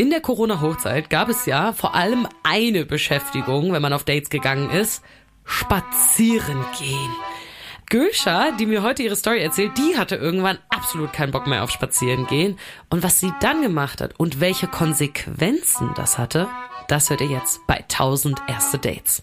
In der Corona-Hochzeit gab es ja vor allem eine Beschäftigung, wenn man auf Dates gegangen ist. Spazieren gehen. Gülscha, die mir heute ihre Story erzählt, die hatte irgendwann absolut keinen Bock mehr auf Spazieren gehen. Und was sie dann gemacht hat und welche Konsequenzen das hatte, das hört ihr jetzt bei 1000 erste Dates.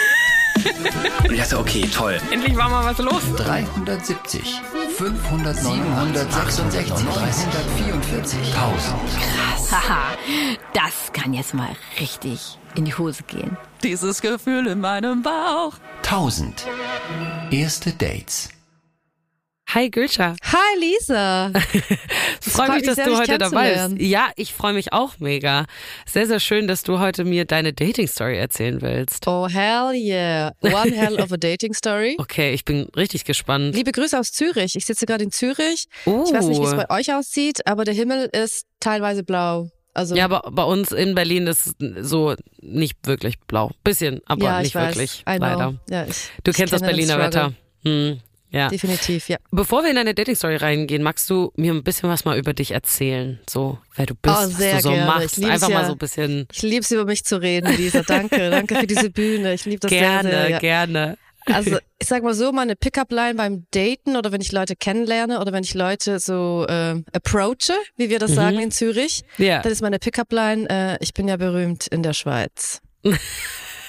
Und ich dachte, okay, toll. Endlich war mal was los. 370, 500, 766, 944, 1000. Haha, das kann jetzt mal richtig in die Hose gehen. Dieses Gefühl in meinem Bauch. 1000. Erste Dates. Hi Gülscha. Hi Lisa. Freue mich, dass sehr, du heute dabei bist. Ja, ich freue mich auch mega. Sehr, sehr schön, dass du heute mir deine Dating-Story erzählen willst. Oh hell yeah. One hell of a dating story. Okay, ich bin richtig gespannt. Liebe Grüße aus Zürich. Ich sitze gerade in Zürich. Oh. Ich weiß nicht, wie es bei euch aussieht, aber der Himmel ist teilweise blau. Also Ja, aber bei uns in Berlin ist es so nicht wirklich blau. Bisschen, aber ja, nicht ich weiß. wirklich. Leider. Ja, ich, Du kennst das Berliner. Wetter. Hm, ja. Definitiv, ja. Bevor wir in deine Dating-Story reingehen, magst du mir ein bisschen was mal über dich erzählen? So, wer du bist, Oh, was du so gerne. machst. Einfach mal ja. so ein bisschen Ich liebe es, über mich zu reden, Lisa. Danke, danke für diese Bühne. Ich liebe das gerne, sehr, sehr. Ja. gerne. Also ich sag mal so, meine Pickup-Line beim Daten oder wenn ich Leute kennenlerne oder wenn ich Leute so äh, approache, wie wir das sagen in Zürich, Mhm. Ja. dann ist meine Pickup-Line, äh, ich bin ja berühmt in der Schweiz.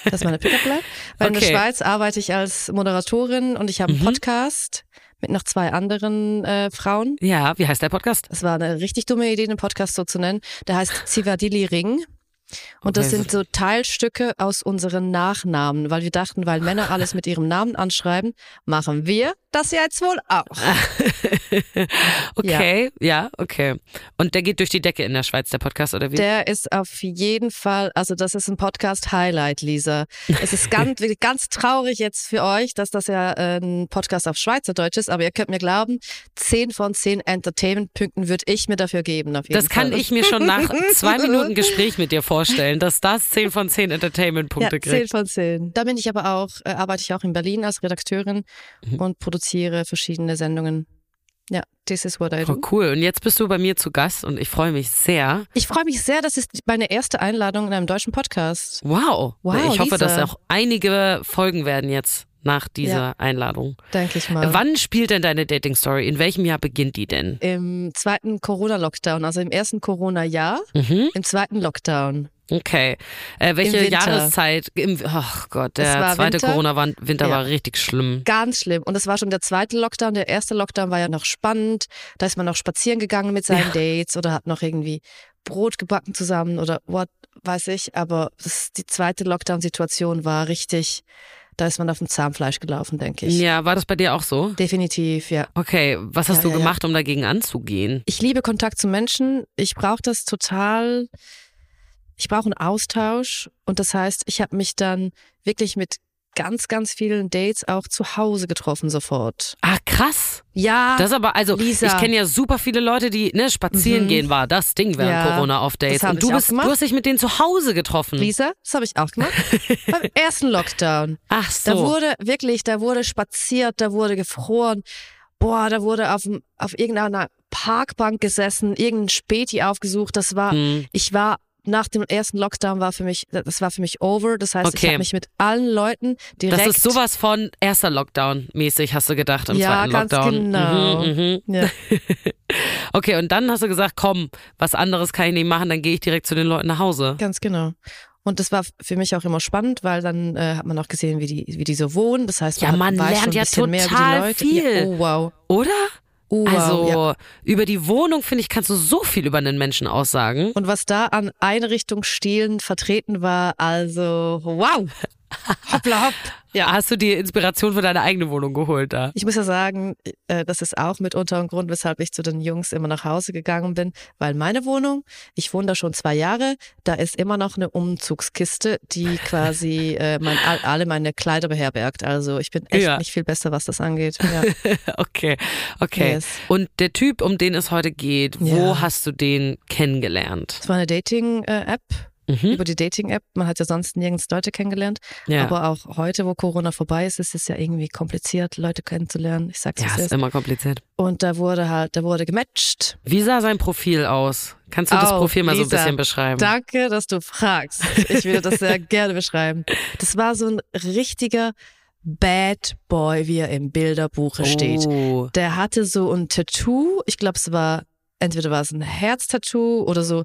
Das ist meine Pickup-Line. Weil in Okay. der Schweiz arbeite ich als Moderatorin und ich habe einen Mhm. Podcast mit noch zwei anderen äh, Frauen. Ja, wie heißt der Podcast? Das war eine richtig dumme Idee, den Podcast so zu nennen. Der heißt Zivadili Ring. Und das Okay. sind so Teilstücke aus unseren Nachnamen, weil wir dachten, weil Männer alles mit ihrem Namen anschreiben, machen wir das jetzt wohl auch. okay, ja. okay. Und der geht durch die Decke in der Schweiz, der Podcast, oder wie? Der ist auf jeden Fall, also das ist ein Podcast-Highlight, Lisa. Es ist ganz, ganz traurig jetzt für euch, dass das ja äh, ein Podcast auf Schweizerdeutsch ist, aber ihr könnt mir glauben, 10 von 10 Entertainment-Punkten würde ich mir dafür geben. Auf jeden das kann Fall. ich mir schon nach zwei Minuten Gespräch mit dir vorstellen, dass das 10 von 10 Entertainment-Punkte ja, 10 kriegt. von 10. Da bin ich aber auch, äh, arbeite ich auch in Berlin als Redakteurin Mhm. und produziere verschiedene Sendungen. Ja, this is what I Oh, do. cool. Und jetzt bist du bei mir zu Gast und ich freue mich sehr. Ich freue mich sehr, das ist meine erste Einladung in einem deutschen Podcast. Wow. Wow, ich hoffe, dass auch einige Folgen werden jetzt nach dieser Ja. Einladung. Denke ich mal. Wann spielt denn deine Dating-Story? In welchem Jahr beginnt die denn? Im zweiten Corona-Lockdown, also im ersten Corona-Jahr, Mhm. im zweiten Lockdown. Okay. Äh, welche Winter. Jahreszeit? Im, ach Gott, der zweite Winter. Corona-Winter Ja. war richtig schlimm. Ganz schlimm. Und es war schon der zweite Lockdown. Der erste Lockdown war ja noch spannend. Da ist man noch spazieren gegangen mit seinen Dates oder hat noch irgendwie Brot gebacken zusammen oder what weiß ich. Aber das, die zweite Lockdown-Situation war richtig, da ist man auf dem Zahnfleisch gelaufen, denke ich. Ja, war das bei dir auch so? Definitiv, ja. Okay, was hast Ja, du ja, ja. gemacht, um dagegen anzugehen? Ich liebe Kontakt zu Menschen. Ich brauche das total. Ich brauche einen Austausch. Und das heißt, ich habe mich dann wirklich mit ganz, ganz vielen Dates auch zu Hause getroffen sofort. Ah, krass. Ja, Das ist aber, also, Lisa. ich kenne ja super viele Leute, die, ne, spazieren Mhm. gehen war das Ding während Ja, Corona auf Dates. Und du bist, du hast dich mit denen zu Hause getroffen. Lisa, das habe ich auch gemacht. Beim ersten Lockdown. Ach Da so. wurde wirklich, da wurde spaziert, da wurde gefroren. Boah, da wurde auf, auf irgendeiner Parkbank gesessen, irgendein Späti aufgesucht. Das war, Hm. ich war nach dem ersten Lockdown war für mich, das war für mich over. Das heißt, ich Okay. habe mich mit allen Leuten direkt. Das ist sowas von erster Lockdown mäßig, hast du gedacht, im Ja, zweiten ganz Lockdown. genau. Mhm, mhm. Ja. Okay, und dann hast du gesagt, komm, was anderes kann ich nicht machen, dann gehe ich direkt zu den Leuten nach Hause. Ganz genau. Und das war für mich auch immer spannend, weil dann äh, hat man auch gesehen, wie die, wie die so wohnen. Das heißt, Ja, man, man weiß lernt schon ein ja bisschen mehr über total die Leute. viel. Ja, oh wow. Oder? Oh, wow. also ja. über die Wohnung, finde ich, kannst du so viel über einen Menschen aussagen. Und was da an Einrichtungsstilen vertreten war, also wow. Hoppla hopp. Ja. Hast du die Inspiration für deine eigene Wohnung geholt da? Ich muss ja sagen, äh, das ist auch mitunter ein Grund, weshalb ich zu den Jungs immer nach Hause gegangen bin, weil meine Wohnung, ich wohne da schon zwei Jahre, da ist immer noch eine Umzugskiste, die quasi äh, mein, all- alle meine Kleider beherbergt. Also ich bin echt Ja. nicht viel besser, was das angeht. Ja. Okay, okay. Yes. Und der Typ, um den es heute geht, wo Ja. hast du den kennengelernt? Es war eine Dating-App. Mhm. Über die Dating-App. Man hat ja sonst nirgends Leute kennengelernt. Ja, Aber auch heute, wo Corona vorbei ist, ist es ja irgendwie kompliziert, Leute kennenzulernen. Ich sag's, ja es ist immer kompliziert. Und da wurde halt, da wurde gematcht. Wie sah sein Profil aus? Kannst du das Oh, Profil mal so ein Lisa, bisschen beschreiben? Danke, dass du fragst. Ich würde das sehr gerne beschreiben. Das war so ein richtiger Bad Boy, wie er im Bilderbuche steht. Oh. Der hatte so ein Tattoo. Ich glaube, es war, entweder war es ein Herztattoo oder so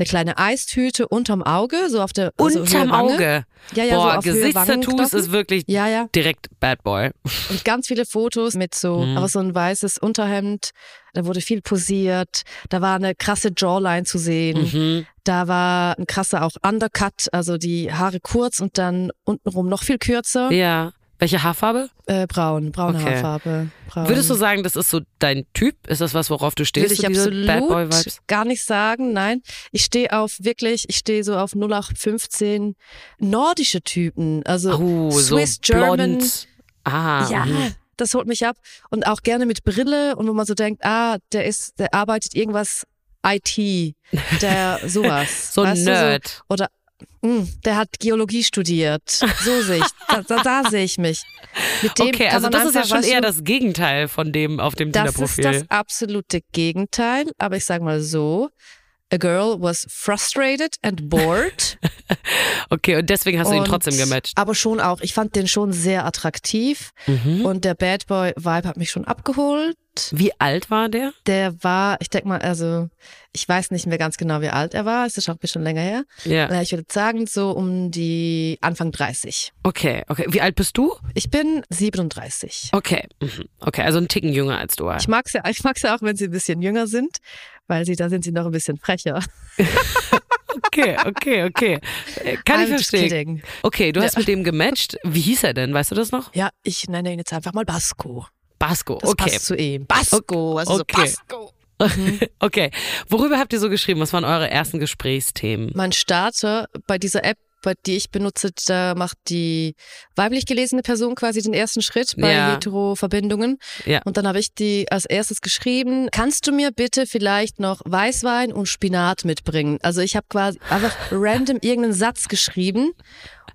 eine kleine Eistüte unterm Auge, so auf der also Unterm. Auge. Ja, ja, so Boah, auf Höhe Gesichtstattoos ist wirklich Ja, ja. direkt Bad Boy. Und ganz viele Fotos mit so, Mhm. aber so ein weißes Unterhemd. Da wurde viel posiert. Da war eine krasse Jawline zu sehen. Mhm. Da war ein krasser auch Undercut, also die Haare kurz und dann untenrum noch viel kürzer. Ja. Welche Haarfarbe? Äh, braun, braune Okay. Haarfarbe. Braun. Würdest du sagen, das ist so dein Typ? Ist das was, worauf du stehst? Würde ich so absolut Bad Boy gar nicht sagen, nein. Ich stehe auf wirklich, ich stehe so auf 0815 nordische Typen, also Oh, so Swiss German. blond. Ah, Ja, mhm. das holt mich ab und auch gerne mit Brille und wo man so denkt, ah, der ist, der arbeitet irgendwas IT, der sowas. so ein du, Nerd. oder mh, der hat Geologie studiert. So sehe ich, da, da, da sehe ich mich. Mit dem Okay, also das ist ja schon eher das Gegenteil von dem auf dem Das ist Tinder-Profil. das absolute Gegenteil, aber ich sage mal so, a girl was frustrated and bored. Okay, und deswegen hast du ihn trotzdem gematcht. Aber schon auch, ich fand den schon sehr attraktiv Mhm. und der Bad Boy Vibe hat mich schon abgeholt. Wie alt war der? Der war, ich denke mal, also ich weiß nicht mehr ganz genau, wie alt er war. Es ist auch ein bisschen länger her. Ja. Äh, Ich würde sagen, so um die Anfang 30. Okay, okay. Wie alt bist du? Ich bin 37. Okay. mhm. Okay, also ein Ticken jünger als du. Ich mag's ja, ich mag's ja auch, wenn sie ein bisschen jünger sind, weil sie, da sind sie noch ein bisschen frecher. Okay, okay, okay. Äh, Kann ich I'm just verstehen. kidding. Okay, du hast mit dem gematcht. Wie hieß er denn? Weißt du das noch? Ja, ich nenne ihn jetzt einfach mal Basco. Basco. Das Okay. passt zu ihm. Basco, also so Okay. Basco. Okay. Worüber habt ihr so geschrieben? Was waren eure ersten Gesprächsthemen? Mein Starter bei dieser App, bei die ich benutze, da macht die weiblich gelesene Person quasi den ersten Schritt bei Ja. Hetero-Verbindungen. Ja. Und dann habe ich die als erstes geschrieben, kannst du mir bitte vielleicht noch Weißwein und Spinat mitbringen? Also ich habe quasi einfach random irgendeinen Satz geschrieben,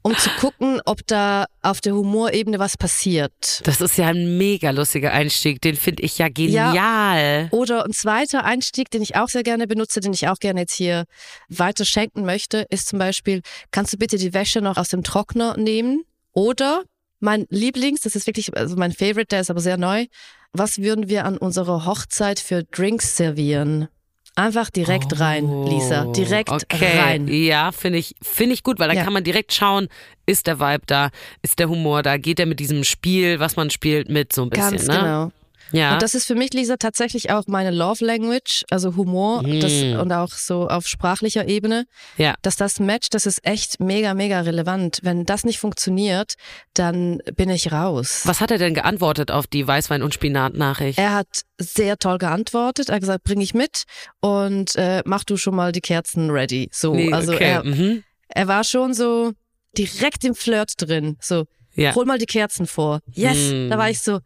um zu gucken, ob da auf der Humorebene was passiert. Das ist ja ein mega lustiger Einstieg. Den finde ich ja genial. Oder ein zweiter Einstieg, den ich auch sehr gerne benutze, den ich auch gerne jetzt hier weiter schenken möchte, ist zum Beispiel, kannst du bitte die Wäsche noch aus dem Trockner nehmen? Oder mein Lieblings, das ist wirklich also mein Favorite, der ist aber sehr neu. Was würden wir an unserer Hochzeit für Drinks servieren? Einfach direkt rein, Lisa. Direkt Oh, okay. rein. Ja, finde ich, finde ich gut, weil da Ja. kann man direkt schauen, ist der Vibe da, ist der Humor da, geht er mit diesem Spiel, was man spielt, mit so ein bisschen, Ganz ne? genau. Ja. Und das ist für mich, Lisa, tatsächlich auch meine Love Language, also Humor das, Mm. und auch so auf sprachlicher Ebene. ja. dass das Match, das ist echt mega, mega relevant. Wenn das nicht funktioniert, dann bin ich raus. Was hat er denn geantwortet auf die Weißwein- und Spinat-Nachricht? Er hat sehr toll geantwortet. Er hat gesagt, bring ich mit und äh, mach du schon mal die Kerzen ready. So, Nee, also okay. er, mhm. er war schon so direkt im Flirt drin. So, Ja. hol mal die Kerzen vor. Yes, Hm. da war ich so,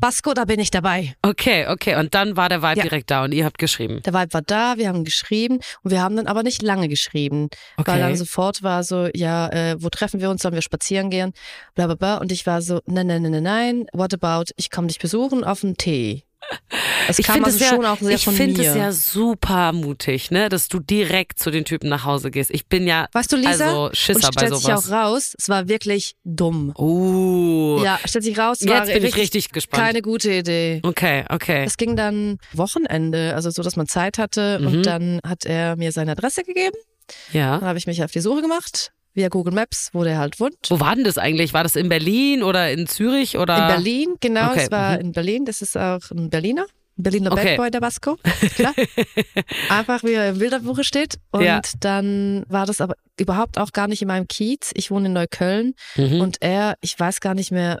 Basco, da bin ich dabei. Okay, okay. Und dann war der Vibe Ja. direkt da und ihr habt geschrieben. Der Vibe war da, wir haben geschrieben und wir haben dann aber nicht lange geschrieben, Okay. weil dann sofort war so, ja, äh, wo treffen wir uns, sollen wir spazieren gehen, bla bla bla und ich war so, nein, nein, nein, nein, nein, what about, ich komme dich besuchen auf einen Tee. Es ich finde also es ja, ich mir. es ja super mutig, ne, dass du direkt zu den Typen nach Hause gehst. Ich bin ja weißt du, Lisa, also Schisser und bei stellt sich auch sowas. raus, es war wirklich dumm. Uh. Ja, stellt sich raus, war Jetzt bin ich richtig gespannt. keine gute Idee. Okay, okay. Es ging dann Wochenende, also so, dass man Zeit hatte Mhm. und dann hat er mir seine Adresse gegeben. Ja. Dann habe ich mich auf die Suche gemacht, via Google Maps, wo der halt wohnt. Wo war denn das eigentlich? War das in Berlin oder in Zürich oder? In Berlin, genau. Okay, Es war mhm. in Berlin. Das ist auch ein Berliner. Ein Berliner Okay. Bad Boy, der Basco. Klar. Einfach wie er im Bilderbuche steht. Und Ja. dann war das aber überhaupt auch gar nicht in meinem Kiez. Ich wohne in Neukölln Mhm. und er, ich weiß gar nicht mehr,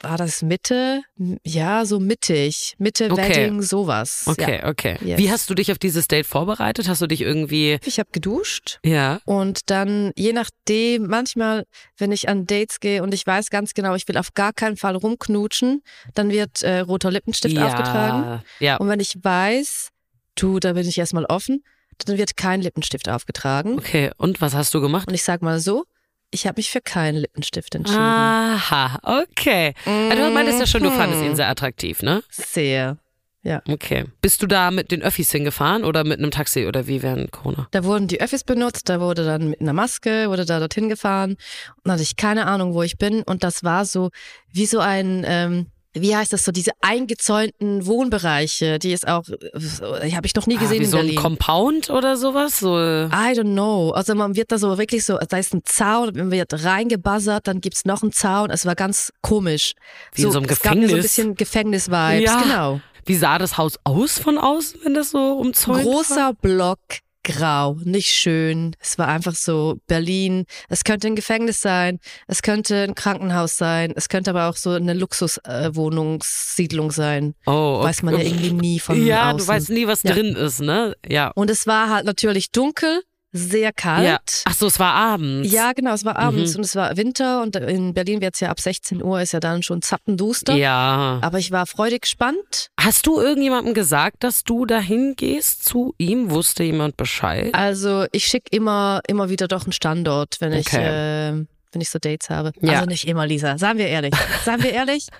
war das Mitte? Ja, so mittig. Mitte Okay. Wedding, sowas. Okay, Ja. okay. Yes. Wie hast du dich auf dieses Date vorbereitet? Hast du dich irgendwie. Ich habe geduscht Ja. und dann je nachdem, manchmal, wenn ich an Dates gehe und ich weiß ganz genau, ich will auf gar keinen Fall rumknutschen, dann wird äh, roter Lippenstift ja. aufgetragen. Ja. Und wenn ich weiß, du, da bin ich erstmal offen, dann wird kein Lippenstift aufgetragen. Okay, und was hast du gemacht? Und ich sag mal so, ich habe mich für keinen Lippenstift entschieden. Aha, okay. Also du meintest ja schon, du fandest ihn sehr attraktiv, ne? Sehr. Ja. Okay. Bist du da mit den Öffis hingefahren oder mit einem Taxi oder wie während Corona? Da wurden die Öffis benutzt, da wurde dann mit einer Maske, wurde da dorthin gefahren und hatte ich keine Ahnung, wo ich bin und das war so wie so ein, ähm, wie heißt das so, diese eingezäunten Wohnbereiche, die ist auch, äh, die habe ich noch nie Ah, gesehen wie in so ein Berlin. Compound oder sowas? So, I don't know. Also man wird da so wirklich so, da ist ein Zaun, man wird reingebuzzert, dann gibt's noch einen Zaun. Es war ganz komisch. Wie in so einem Es gab mir so ein Gefängnis. bisschen Gefängnis-Vibes, Ja. genau. wie sah das Haus aus von außen, wenn das so umzäunt war? Großer Block, grau, nicht schön. Es war einfach so Berlin. Es könnte ein Gefängnis sein, es könnte ein Krankenhaus sein, es könnte aber auch so eine Luxuswohnungssiedlung sein. Oh, okay. Weiß man ja irgendwie nie von Ja, außen. du weißt nie, was Ja. drin ist, ne? Ja. Und es war halt natürlich dunkel, sehr kalt. ja. Ach so, es war abends. Ja, genau, es war abends Mhm. und es war Winter und in Berlin wird's ja ab 16 Uhr, ist ja dann schon zappenduster. Ja. Aber ich war freudig gespannt. Hast du irgendjemandem gesagt, dass du dahin gehst zu ihm? Wusste jemand Bescheid? Also ich schicke immer, immer wieder doch einen Standort, wenn ich, Okay. äh, wenn ich so Dates habe. Ja. Also nicht immer, Lisa. Seien wir ehrlich. Seien wir ehrlich?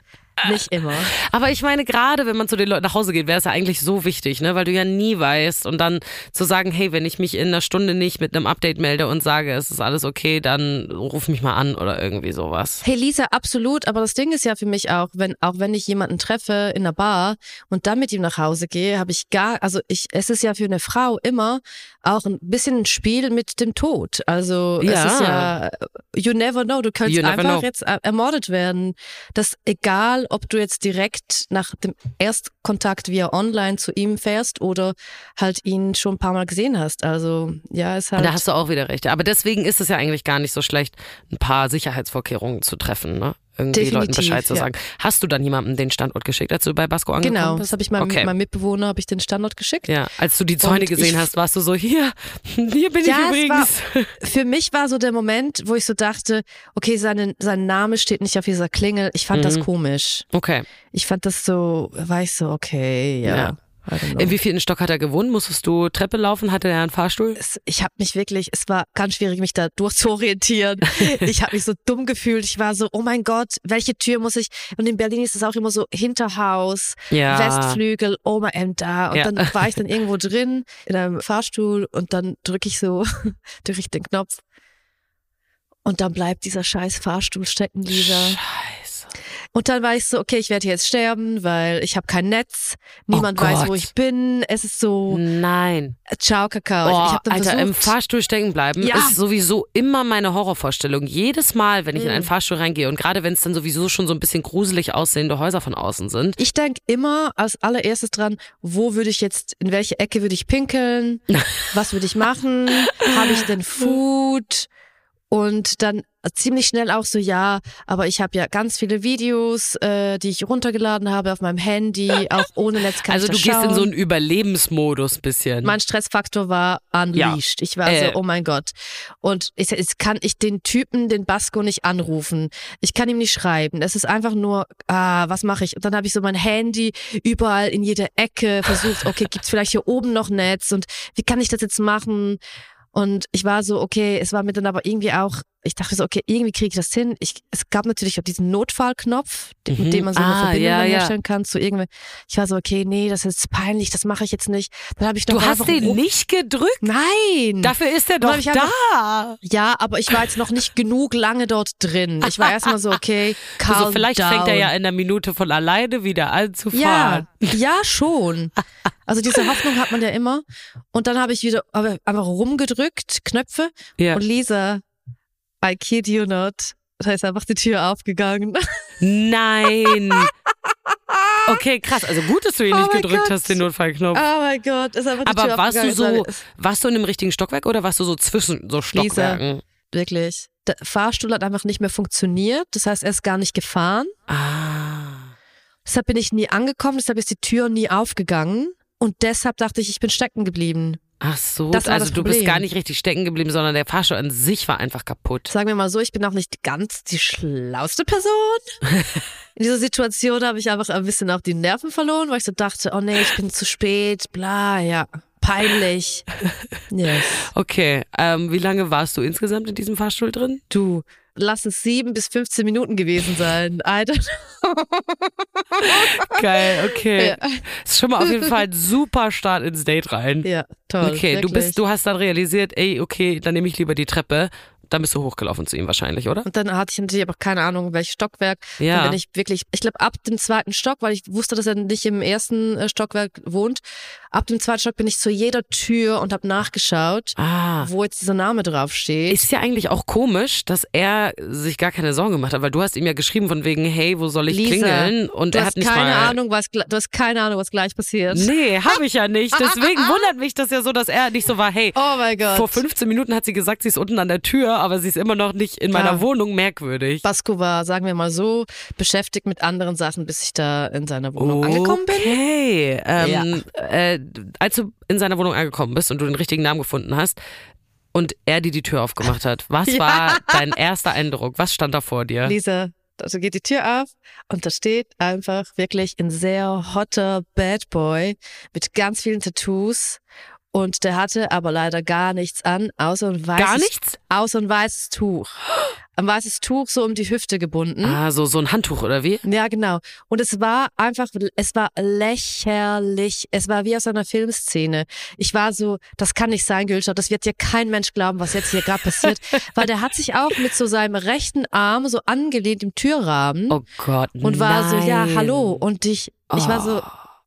Nicht immer. Aber ich meine, gerade wenn man zu den Leuten nach Hause geht, wäre es ja eigentlich so wichtig, ne? Weil du ja nie weißt und dann zu sagen, hey, wenn ich mich in einer Stunde nicht mit einem Update melde und sage, es ist alles okay, dann ruf mich mal an oder irgendwie sowas. Hey Lisa, absolut. Aber das Ding ist ja für mich auch, wenn auch wenn ich jemanden treffe in einer Bar und dann mit ihm nach Hause gehe, habe ich gar, also ich, es ist ja für eine Frau immer auch ein bisschen ein Spiel mit dem Tod. Also Ja. es ist ja, you never know. Du könntest You einfach jetzt äh, ermordet werden. Das egal, ob du jetzt direkt nach dem Erstkontakt via online zu ihm fährst oder halt ihn schon ein paar Mal gesehen hast. Also ja, ist halt. Da hast du auch wieder recht. Aber deswegen ist es ja eigentlich gar nicht so schlecht, ein paar Sicherheitsvorkehrungen zu treffen, ne? Irgendwie Leuten Definitiv, Bescheid zu ja. sagen. Hast du dann jemandem den Standort geschickt, als du bei Basco angekommen Genau, bist? das habe ich meinem, Okay. meinem Mitbewohner habe ich den Standort geschickt. Ja, als du die Zäune Und gesehen hast, warst du so, hier, hier bin Ja, ich es war, übrigens. für mich war so der Moment, wo ich so dachte, okay, seine, sein Name steht nicht auf dieser Klingel. Ich fand das Mhm. komisch. Okay. Ich fand das so, war ich so, okay, ja. Ja. Know. In wie vielen Stock hat er gewohnt? Musstest du Treppe laufen? Hatte er einen Fahrstuhl? es, ich habe mich wirklich, es war ganz schwierig, mich da durchzuorientieren. ich habe mich so dumm gefühlt. Ich war so, oh mein Gott, welche Tür muss ich? Und in Berlin ist es auch immer so Hinterhaus, Ja. Westflügel, Oma M da. Und Ja. dann war ich dann irgendwo drin in einem Fahrstuhl und dann drücke ich so durch den Knopf. Und dann bleibt dieser scheiß Fahrstuhl stecken, Lisa. Scheiße. Und dann war ich so, okay, ich werde jetzt sterben, weil ich habe kein Netz. Niemand Oh weiß, wo ich bin. Es ist so, Nein. ciao, Kakao. Oh, ich hab dann Alter, versucht, im Fahrstuhl stecken bleiben Ja. ist sowieso immer meine Horrorvorstellung. Jedes Mal, wenn ich in Mhm. einen Fahrstuhl reingehe und gerade wenn es dann sowieso schon so ein bisschen gruselig aussehende Häuser von außen sind. Ich denk immer als allererstes dran, wo würde ich jetzt, in welche Ecke würde ich pinkeln? Was würde ich machen? Habe ich denn Food? Und dann ziemlich schnell auch so, ja, aber ich habe ja ganz viele Videos, äh, die ich runtergeladen habe auf meinem Handy, auch ohne Netz kann Also du gehst in schauen. so einen Überlebensmodus bisschen. mein Stressfaktor war unleashed. Ich war Äh. so, oh mein Gott. Und ich, jetzt kann ich den Typen, den Basco, nicht anrufen. Ich kann ihm nicht schreiben. Es ist einfach nur, ah, was mache ich? Und dann habe ich so mein Handy überall in jeder Ecke versucht, okay, gibt's vielleicht hier oben noch Netz? Und wie kann ich das jetzt machen? Und ich war so, okay, es war mir dann aber irgendwie auch, ich dachte so, okay, irgendwie kriege ich das hin. Ich, es gab natürlich auch diesen Notfallknopf, Mhm. mit dem man so eine Ah, Verbindung ja, ja. herstellen kann zu irgendwie. Ich war so, okay, nee, das ist peinlich, das mache ich jetzt nicht. Dann habe ich noch du hast den rum- nicht gedrückt? Nein. Dafür ist er doch einfach- da. ja, aber ich war jetzt noch nicht genug lange dort drin. Ich war erstmal so, okay, calm Also vielleicht down. fängt er ja in einer Minute von alleine wieder an zu Ja, fahren. ja, schon. Also diese Hoffnung hat man ja immer. Und dann habe ich wieder aber einfach rumgedrückt, Knöpfe. Ja. Und Lisa, I kid you not, da ist einfach die Tür aufgegangen. Nein. Okay, krass. Also gut, dass du ihn Oh nicht gedrückt Gott. hast, den Notfallknopf. Oh mein Gott, ist einfach die Aber Tür warst du so, warst du in einem richtigen Stockwerk oder warst du so zwischen so Stockwerken? Wirklich. Der Fahrstuhl hat einfach nicht mehr funktioniert. Das heißt, er ist gar nicht gefahren. Ah. Deshalb bin ich nie angekommen, deshalb ist die Tür nie aufgegangen. Und deshalb dachte ich, ich bin stecken geblieben. Ach so, Das also das du bist gar nicht richtig stecken geblieben, sondern der Fahrstuhl an sich war einfach kaputt. Sagen wir mal so, ich bin auch nicht ganz die schlauste Person. In dieser Situation habe ich einfach ein bisschen auch die Nerven verloren, weil ich so dachte, oh nee, ich bin zu spät, bla, ja, peinlich. Yes. Okay, ähm, wie lange warst du insgesamt in diesem Fahrstuhl drin? Du, lass es sieben bis 15 Minuten gewesen sein. I don't Geil, okay. Ja. Ist schon mal auf jeden Fall ein super Start ins Date rein. Ja, toll. Okay, du bist, du hast dann realisiert, ey, okay, dann nehme ich lieber die Treppe. Dann bist du hochgelaufen zu ihm wahrscheinlich, oder? Und dann hatte ich natürlich aber keine Ahnung, welches Stockwerk. Ja. Dann bin ich wirklich, ich glaube, ab dem zweiten Stock, weil ich wusste, dass er nicht im ersten äh, Stockwerk wohnt. Ab dem zweiten Stock bin ich zu jeder Tür und habe nachgeschaut, Ah. wo jetzt dieser Name draufsteht. Ist ja eigentlich auch komisch, dass er sich gar keine Sorgen gemacht hat, weil du hast ihm ja geschrieben von wegen, hey, wo soll ich Lisa, klingeln? Und du er hast hat nicht keine mal. Ahnung, was du hast keine Ahnung, was gleich passiert. Nee, habe ich ja nicht. Deswegen wundert mich das ja so, dass er nicht so war, hey, Oh mein Gott. vor 15 Minuten hat sie gesagt, sie ist unten an der Tür, aber sie ist immer noch nicht in meiner Ja. Wohnung merkwürdig. Basko war, sagen wir mal so, beschäftigt mit anderen Sachen, bis ich da in seiner Wohnung angekommen bin. Okay. Ähm, äh, als du in seiner Wohnung angekommen bist und du den richtigen Namen gefunden hast und er dir die Tür aufgemacht hat, was Ja. war dein erster Eindruck? Was stand da vor dir? Lisa, also geht die Tür auf und da steht einfach wirklich ein sehr hotter Bad Boy mit ganz vielen Tattoos. Und der hatte aber leider gar nichts an, außer ein weißes, Gar nichts? außer ein weißes Tuch. Ein weißes Tuch so um die Hüfte gebunden. Ah, so, so ein Handtuch oder wie? Ja, genau. Und es war einfach, es war lächerlich. Es war wie aus einer Filmszene. Ich war so, das kann nicht sein, Gülschau. Das wird dir kein Mensch glauben, was jetzt hier gerade passiert. Weil der hat sich auch mit so seinem rechten Arm so angelehnt im Türrahmen Oh Gott, und war so, ja, nein. hallo. Und ich, ich war so,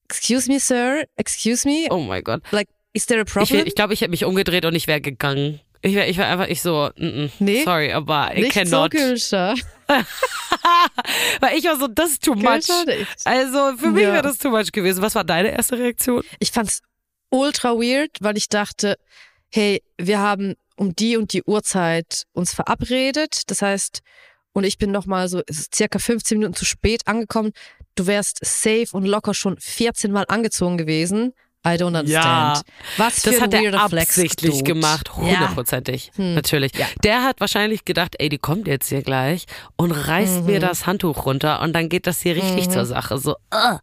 excuse me, sir, excuse me, Oh mein Gott. like, is there a Ich, problem? ich glaube, ich hätte mich umgedreht und ich wäre gegangen. Ich wäre ich wär einfach ich so, mm, mm, Nee. sorry, aber I nicht so, cannot. Gülschau. Weil ich war so, das ist too much. Also für mich Ja. wäre das too much gewesen. Was war deine erste Reaktion? Ich fand's ultra weird, weil ich dachte, hey, wir haben um die und die Uhrzeit uns verabredet. Das heißt, und ich bin noch mal so es ist circa 15 Minuten zu spät angekommen. Du wärst safe und locker schon 14 Mal angezogen gewesen. I don't understand. Ja, Was für Das hat er Flex. absichtlich Dude. gemacht, Ja. Hm. hundertprozentig, natürlich. Der hat wahrscheinlich gedacht, ey, die kommt jetzt hier gleich und reißt Mhm. mir das Handtuch runter und dann geht das hier richtig zur Sache. So, ah,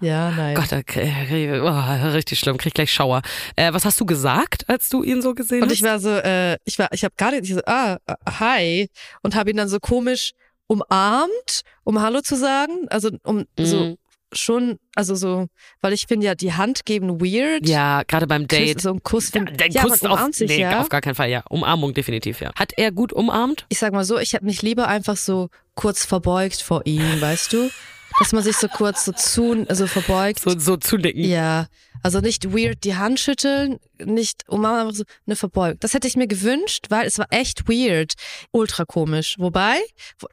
Ja, nein. Gott, ich, oh, richtig schlimm, krieg gleich Schauer. Äh, was hast du gesagt, als du ihn so gesehen Und hast? ich war so, äh, ich war, ich habe ich so, ah, hi, und habe ihn dann so komisch umarmt, um Hallo zu sagen, also um so Mhm. Schon, also so, weil ich finde ja die Hand geben weird. ja, gerade beim Date. so ein Kuss, Ja, find, der ja, Kuss man auf, sich nee, ja. auf gar keinen Fall, ja. Umarmung definitiv, ja. Hat er gut umarmt? Ich sag mal so, ich hätte mich lieber einfach so kurz verbeugt vor ihm, weißt du, dass man sich so kurz so zu, also verbeugt. So, so zunicken. Ja, also nicht weird die Hand schütteln, nicht umarmen, einfach so eine Verbeugung. Das hätte ich mir gewünscht, weil es war echt weird, ultra komisch. Wobei,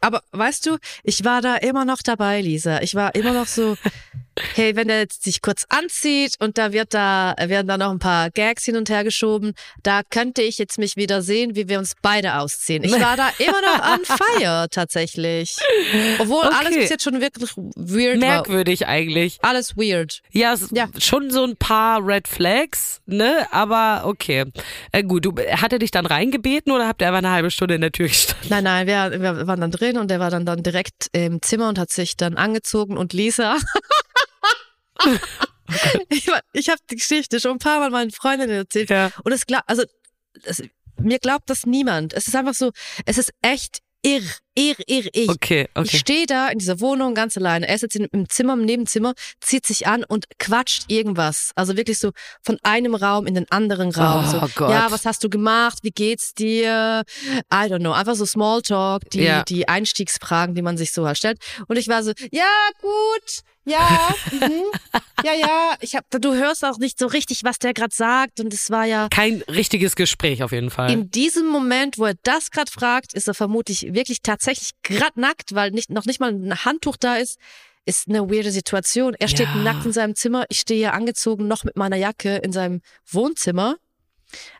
aber weißt du, ich war da immer noch dabei, Lisa. Ich war immer noch so, hey, wenn der jetzt sich kurz anzieht und da wird da werden da noch ein paar Gags hin und her geschoben, da könnte ich jetzt mich wieder sehen, wie wir uns beide ausziehen. Ich war da immer noch an Feier tatsächlich, obwohl alles Okay. bis jetzt schon wirklich weird war. Merkwürdig eigentlich. Alles weird. Ja, Ja. schon so ein paar Red Flags, ne? Aber okay. Äh, gut, du, hat er dich dann reingebeten oder habt ihr einfach eine halbe Stunde in der Tür gestanden? Nein, nein, wir, wir waren dann drin und der war dann, dann direkt im Zimmer und hat sich dann angezogen und Lisa. ich war- ich habe die Geschichte schon ein paar Mal meinen Freundinnen erzählt. Ja. Und es glaubt, also es, mir glaubt das niemand. Es ist einfach so, es ist echt irr, irr, irr, irr. Okay, Ich okay. stehe da in dieser Wohnung ganz alleine. Er ist jetzt in- im Zimmer, im Nebenzimmer, zieht sich an und quatscht irgendwas. Also wirklich so von einem Raum in den anderen Raum. Oh so, Gott. Ja, was hast du gemacht? Wie geht's dir? I don't know. Einfach so Smalltalk, die, Ja. die Einstiegsfragen, die man sich so halt stellt. Und ich war so, ja, gut. Ja, mhm. ja, ja. Ich hab, du hörst auch nicht so richtig, was der gerade sagt. Und es war ja Kein richtiges Gespräch auf jeden Fall. in diesem Moment, wo er das gerade fragt, ist er vermutlich wirklich tatsächlich grad nackt, weil nicht, noch nicht mal ein Handtuch da ist. ist eine weirde Situation. Er steht Ja. nackt in seinem Zimmer, ich stehe hier angezogen, noch mit meiner Jacke in seinem Wohnzimmer.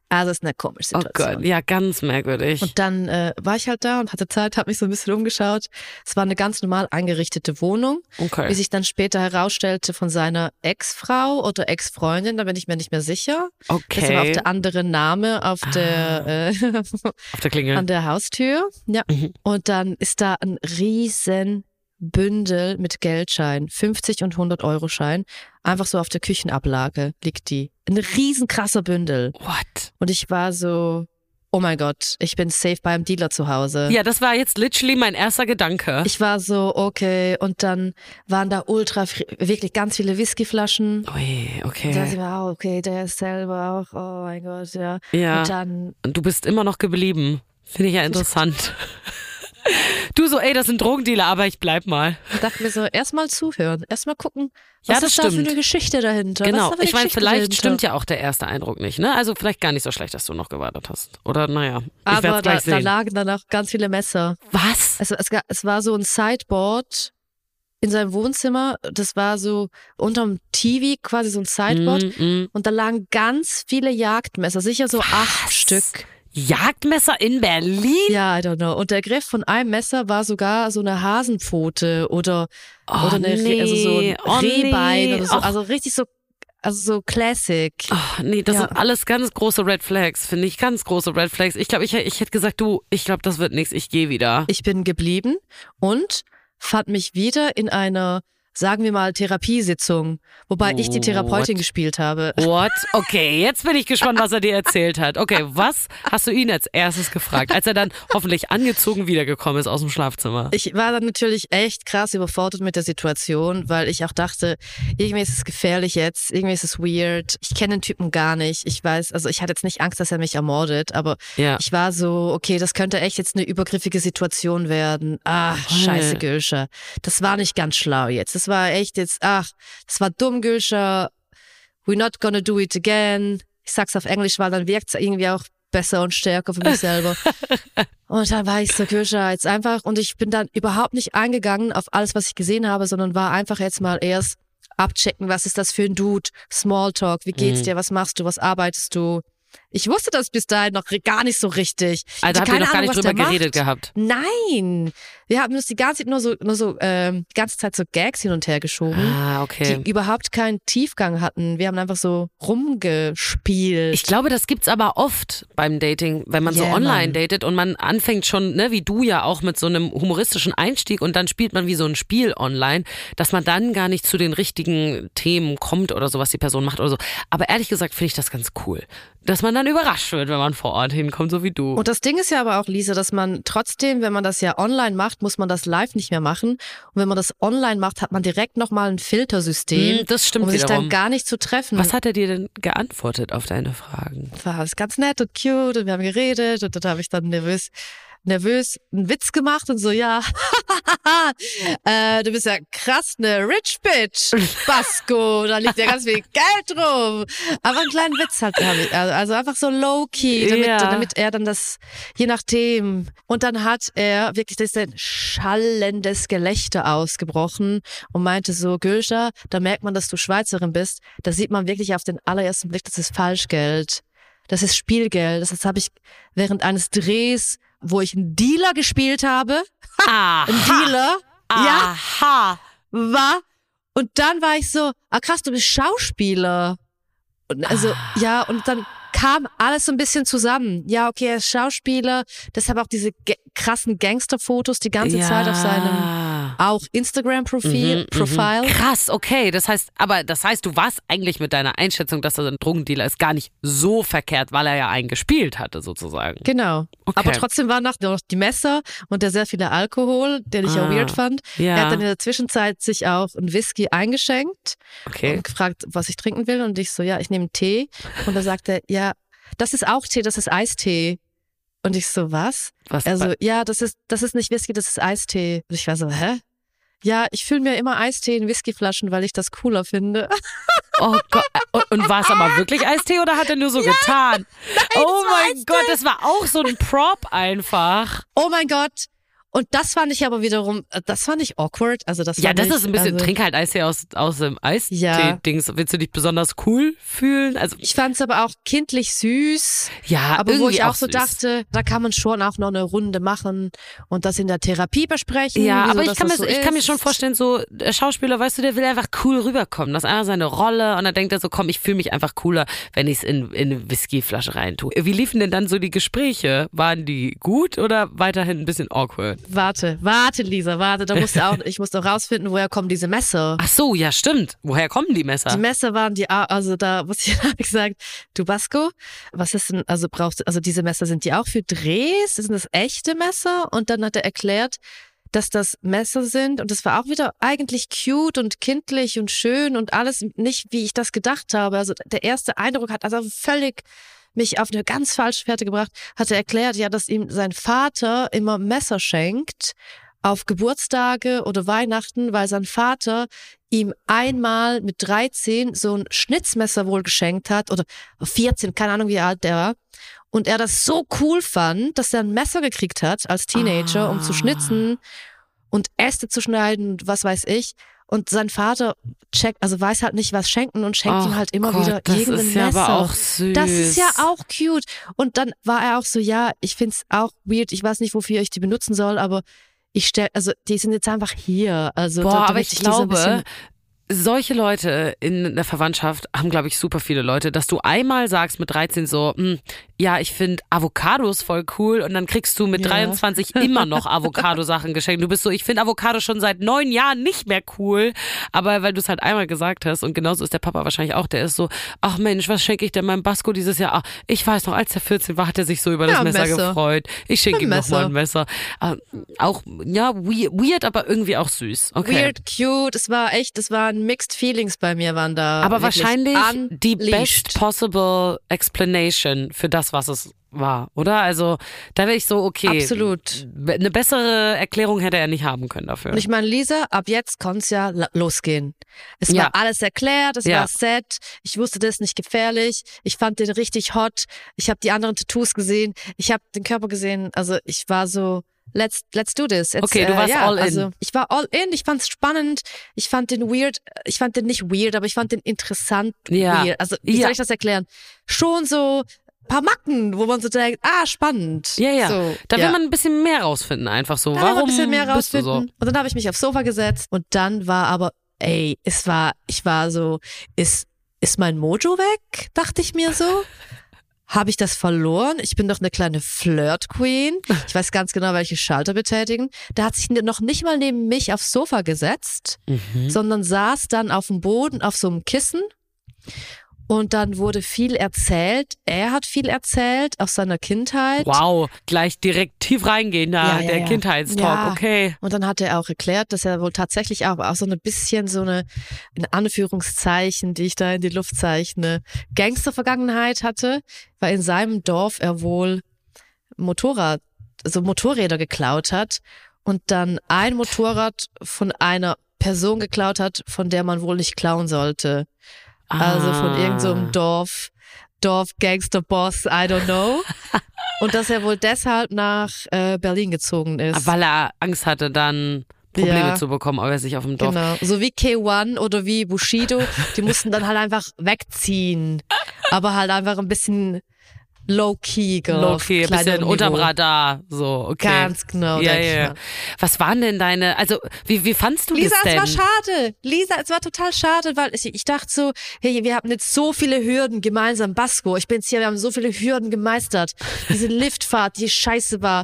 Also es ist eine komische Oh Situation. Gott, ja, ganz merkwürdig. Und dann äh, war ich halt da und hatte Zeit, habe mich so ein bisschen umgeschaut. Es war eine ganz normal eingerichtete Wohnung, Okay. wie sich dann später herausstellte von seiner Ex-Frau oder Ex-Freundin, da bin ich mir nicht mehr sicher. Das ist aber auch okay. der andere Name auf der äh, Auf der Klingel. an der Haustür. Ja. Mhm. Und dann ist da ein riesen Bündel mit Geldschein, 50 und 100 Euro Schein. Einfach so auf der Küchenablage liegt die. Ein riesen krasser Bündel. What? Und ich war so, oh mein Gott, ich bin safe beim Dealer zu Hause. Ja, das war jetzt literally mein erster Gedanke. Ich war so, okay. Und dann waren da ultra, wirklich ganz viele Whiskyflaschen. Ui, Und da okay. wir, oh, okay, der ist selber auch, oh mein Gott, ja. Ja. Und dann Und du bist immer noch geblieben. Finde ich ja interessant. Du so, ey, das sind Drogendealer, aber ich bleib mal. dachte mir so, erstmal zuhören, erstmal gucken, Ja, was das ist da für stimmt. eine Geschichte dahinter? Genau. Was ist da Ich meine, vielleicht dahinter? stimmt ja auch der erste Eindruck nicht, ne? Also vielleicht gar nicht so schlecht, dass du noch gewartet hast. Oder naja, ich Aber werde da, gleich da sehen. lagen dann auch ganz viele Messer. Was? Es, es, es war so ein Sideboard in seinem Wohnzimmer. Das war so unterm TV quasi so ein Sideboard. Mm, mm. Und da lagen ganz viele Jagdmesser, sicher so acht Stück. Jagdmesser in Berlin? Ja, I don't know. Und der Griff von einem Messer war sogar so eine Hasenpfote oder, Oh, oder eine, Re- also so ein nee. Oh, Rehbein nee. oder so. Och. Also richtig so, also so Classic. Oh, nee, das Ja. sind alles ganz große Red Flags, finde ich. Ganz große Red Flags. Ich glaube, ich, ich hätte gesagt, du, ich glaube, das wird nichts, ich gehe wieder. Ich bin geblieben und fand mich wieder in einer, sagen wir mal, Therapiesitzung, wobei ich die Therapeutin What? gespielt habe. What? Okay, jetzt bin ich gespannt, was er dir erzählt hat. Okay, was hast du ihn als erstes gefragt, als er dann hoffentlich angezogen wiedergekommen ist aus dem Schlafzimmer? Ich war dann natürlich echt krass überfordert mit der Situation, weil ich auch dachte, irgendwie ist es gefährlich jetzt, irgendwie ist es weird. Ich kenne den Typen gar nicht. Ich weiß, also ich hatte jetzt nicht Angst, dass er mich ermordet, aber Ja. ich war so, okay, das könnte echt jetzt eine übergriffige Situation werden. Ach, scheiße, Gülscher. Das war nicht ganz schlau jetzt. Das war echt jetzt, ach, das war dumm, Gülscher. We're not gonna do it again. Ich sag's auf Englisch, weil dann wirkt's irgendwie auch besser und stärker für mich selber. Und dann war ich so, Kirscha, jetzt einfach, und ich bin dann überhaupt nicht eingegangen auf alles, was ich gesehen habe, sondern war einfach jetzt mal erst abchecken, was ist das für ein Dude, Smalltalk, wie geht's Mhm. dir, was machst du, was arbeitest du? Ich wusste das bis dahin noch gar nicht so richtig. Ich Also habt ihr noch gar nicht drüber geredet macht. gehabt? Nein, wir haben uns die ganze Zeit nur so, nur so, ähm, die ganze Zeit so Gags hin und her geschoben, Ah, okay. die überhaupt keinen Tiefgang hatten. Wir haben einfach so rumgespielt. Ich glaube, das gibt's aber oft beim Dating, wenn man so Yeah, online Mann. datet und man anfängt schon, ne, wie du ja auch mit so einem humoristischen Einstieg und dann spielt man wie so ein Spiel online, dass man dann gar nicht zu den richtigen Themen kommt oder so, was die Person macht oder so. Aber ehrlich gesagt finde ich das ganz cool, dass man dann überrascht wird, wenn man vor Ort hinkommt, so wie du. Und das Ding ist ja aber auch, Lisa, dass man trotzdem, wenn man das ja online macht, muss man das live nicht mehr machen. Und wenn man das online macht, hat man direkt nochmal ein Filtersystem, Hm, das stimmt um sich wiederum. dann gar nicht zu treffen. was hat er dir denn geantwortet auf deine Fragen? war alles ganz nett und cute und wir haben geredet und dann habe ich dann nervös nervös einen Witz gemacht und so, ja, äh, du bist ja krass eine Rich Bitch, Basco, da liegt ja ganz viel Geld rum. Aber einen kleinen Witz halt, ich, also einfach so low-key, damit, Ja. damit er dann das, je nachdem. Und dann hat er wirklich, das ist ein schallendes Gelächter ausgebrochen und meinte so, Gülscha, da merkt man, dass du Schweizerin bist. Da sieht man wirklich auf den allerersten Blick, das ist Falschgeld. Das ist Spielgeld. Das habe ich während eines Drehs, wo ich einen Dealer gespielt habe, Aha. ein Dealer, ja, Aha. war. Und dann war ich so, ah krass, du bist Schauspieler. Und also, ja, und dann kam alles so ein bisschen zusammen. Ja, okay, er ist Schauspieler, deshalb auch diese krassen Gangsterfotos die ganze Zeit auf seinem auch Instagram-Profil. Mhm, Profile. mhm. Krass, okay. Das heißt, aber das heißt, du warst eigentlich mit deiner Einschätzung, dass er ein Drogendealer ist, gar nicht so verkehrt, weil er ja einen gespielt hatte, sozusagen. Genau. Okay. Aber trotzdem waren noch noch die Messer und der sehr viele Alkohol, den ich auch Ah, weird fand. ja. Er hat dann in der Zwischenzeit sich auch ein Whisky eingeschenkt Okay. und gefragt, was ich trinken will. Und ich so, ja, ich nehme Tee. Und er sagte, ja, das ist auch Tee, das ist Eistee. Und ich so, was? Was Also, ja, das ist, das ist nicht Whisky, das ist Eistee. Und ich war so, hä? Ja, ich fülle mir immer Eistee in Whiskyflaschen, weil ich das cooler finde. Oh Gott. Und, und war es aber wirklich Eistee oder hat er nur so getan? oh war mein Gott, das war auch so ein Prop einfach. Oh mein Gott. Und das fand ich aber wiederum, äh, das fand ich awkward. Also das Ja, das ich, ist ein bisschen, also, trink halt Eistee aus, aus dem Ja. Eistee-Dings. Willst du dich besonders cool fühlen? Also, Ich fand es aber auch kindlich süß. ja, Aber wo irgendwie ich auch so süß. dachte, da kann man schon auch noch eine Runde machen und das in der Therapie besprechen. Ja, aber ich kann, mir, so ich kann mir schon vorstellen, so der Schauspieler, weißt du, der will einfach cool rüberkommen. Das ist einfach seine Rolle und dann denkt er so, komm, ich fühle mich einfach cooler, wenn ich es in, in eine Whiskyflasche reintue. Wie liefen denn dann so die Gespräche? Waren die gut oder weiterhin ein bisschen awkward? Warte, warte, Lisa, warte. Da musste auch, ich musste auch rausfinden, woher kommen diese Messer. Ach so, ja, stimmt. Woher kommen die Messer? Die Messer waren die, also da muss ich hab ich gesagt, du Basco, was ist denn, also brauchst also diese Messer sind die auch für Drehs? Sind das echte Messer? Und dann hat er erklärt, dass das Messer sind und das war auch wieder eigentlich cute und kindlich und schön und alles nicht, wie ich das gedacht habe. Also der erste Eindruck hat also völlig mich auf eine ganz falsche Fährte gebracht, hat er erklärt, ja, dass ihm sein Vater immer Messer schenkt auf Geburtstage oder Weihnachten, weil sein Vater ihm einmal mit 13 so ein Schnitzmesser wohl geschenkt hat oder 14, keine Ahnung wie alt der war. Und er das so cool fand, dass er ein Messer gekriegt hat als Teenager, um zu schnitzen und Äste zu schneiden und was weiß ich. Und sein Vater checkt, also weiß halt nicht, was schenken und schenkt Ach ihm halt immer Gott, wieder das irgendein ist ja Messer. aber auch süß. Das ist ja auch cute. Und dann war er auch so, ja, ich find's auch weird. Ich weiß nicht, wofür ich die benutzen soll, aber ich stell, also die sind jetzt einfach hier. Also Boah, da, aber damit ich ein glaube, solche Leute in der Verwandtschaft haben, glaube ich, super viele Leute, dass du einmal sagst mit 13 so, hm, ja, ich finde Avocados voll cool und dann kriegst du mit Ja. 23 immer noch Avocado-Sachen geschenkt. Du bist so, ich finde Avocado schon seit neun Jahren nicht mehr cool, aber weil du es halt einmal gesagt hast und genauso ist der Papa wahrscheinlich auch, der ist so, ach Mensch, was schenke ich denn meinem Basco dieses Jahr? Ach, ich weiß noch, als er 14 war, hat er sich so über das Ja, Messer, Messer. gefreut. Ich schenke ihm noch mal Messer. ein Messer. Ähm, auch, ja, weird, aber irgendwie auch süß. Okay. Weird, cute. Es war echt, es waren Mixed Feelings bei mir, waren da. Aber wahrscheinlich die best possible explanation für das, was es war, oder? Also da wäre ich so, okay. Absolut. Eine bessere Erklärung hätte er nicht haben können dafür. Und ich meine, Lisa, ab jetzt konnte es ja losgehen. Es Ja. war alles erklärt, es Ja. war set. Ich wusste, das ist nicht gefährlich. Ich fand den richtig hot. Ich habe die anderen Tattoos gesehen. Ich habe den Körper gesehen. Also ich war so, let's, let's do this. Jetzt, Okay, du warst ja, all in. Also ich war all in. Ich fand's spannend. Ich fand den weird. Ich fand den nicht weird, aber ich fand den interessant Ja. weird. Also wie Ja. soll ich das erklären? Schon so paar Macken, wo man so denkt, ah, spannend. ja, ja. So, da will ja. man ein bisschen mehr rausfinden, einfach so. Da Warum ein bisschen mehr rausfinden. so? Und dann habe ich mich aufs Sofa gesetzt und dann war aber, ey, es war, ich war so, ist, ist mein Mojo weg? Dachte ich mir so. Habe ich das verloren? Ich bin doch eine kleine Flirt-Queen. Ich weiß ganz genau, welche Schalter betätigen. Da hat sich noch nicht mal neben mich aufs Sofa gesetzt, Mhm. sondern saß dann auf dem Boden auf so einem Kissen. Und dann wurde viel erzählt. Er hat viel erzählt aus seiner Kindheit. Wow, gleich direkt tief reingehen da, Ja, ja, der ja. Kindheitstalk, okay. Und dann hat er auch erklärt, dass er wohl tatsächlich auch, auch so ein bisschen so eine, in Anführungszeichen, die ich da in die Luft zeichne, Gangstervergangenheit hatte, weil in seinem Dorf er wohl Motorrad, so Motorräder geklaut hat und dann ein Motorrad von einer Person geklaut hat, von der man wohl nicht klauen sollte. Also von Ah. irgendeinem so einem Dorf, Dorf-Gangster-Boss, I don't know. Und dass er wohl deshalb nach äh, Berlin gezogen ist. Weil er Angst hatte, dann Probleme Ja. zu bekommen, aber er sich auf dem Dorf. Genau. So wie K1 oder wie Bushido, die mussten dann halt einfach wegziehen. Aber halt einfach ein bisschen low-key, girl. ein bisschen unterm. Radar, so, okay. Ganz genau, Ja, ja. Was waren denn deine, also, wie, wie fandst du Lisa, das denn? es war schade. Lisa, es war total schade, weil ich, ich dachte so, hey, wir haben jetzt so viele Hürden gemeinsam. Basco, ich bin jetzt hier, wir haben so viele Hürden gemeistert. Diese Liftfahrt, die scheiße war.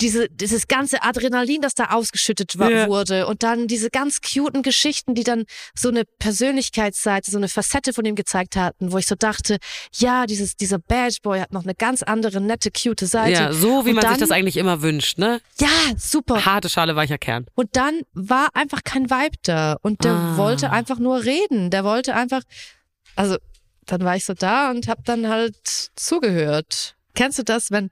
Diese, dieses ganze Adrenalin, das da ausgeschüttet war, Ja. wurde. Und dann diese ganz cuten Geschichten, die dann so eine Persönlichkeitsseite, so eine Facette von ihm gezeigt hatten, wo ich so dachte, ja, dieses, dieser Bad Boy hat noch eine ganz andere, nette, cute Seite. ja, so wie Und man sich dann- das eigentlich immer wünscht, ne? Ja, super. Harte Schale, weicher Kern. Und dann war einfach kein Vibe da. Und der Ah. wollte einfach nur reden. Der wollte einfach, also dann war ich so da und hab dann halt zugehört. Kennst du das, wenn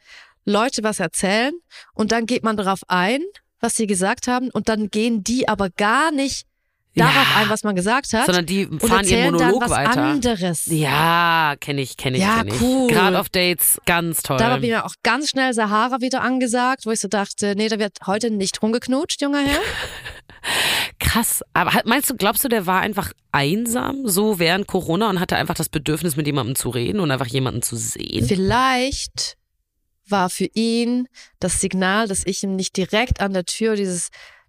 Leute was erzählen und dann geht man darauf ein, was sie gesagt haben und dann gehen die aber gar nicht darauf Ja. ein, was man gesagt hat. Sondern die und fahren ihren erzählen Monolog dann was weiter. anderes. Ja, kenne ich, kenne ich, Ja, kenne ich. cool. Gerade auf Dates, ganz toll. Da war mir auch ganz schnell Sahara wieder angesagt, wo ich so dachte, nee, da wird heute nicht rumgeknutscht, junger Herr. Krass. Aber meinst du, glaubst du, der war einfach einsam, so während Corona und hatte einfach das Bedürfnis, mit jemandem zu reden und einfach jemanden zu sehen? Vielleicht war für ihn das Signal, dass ich ihm nicht direkt an der Tür dieses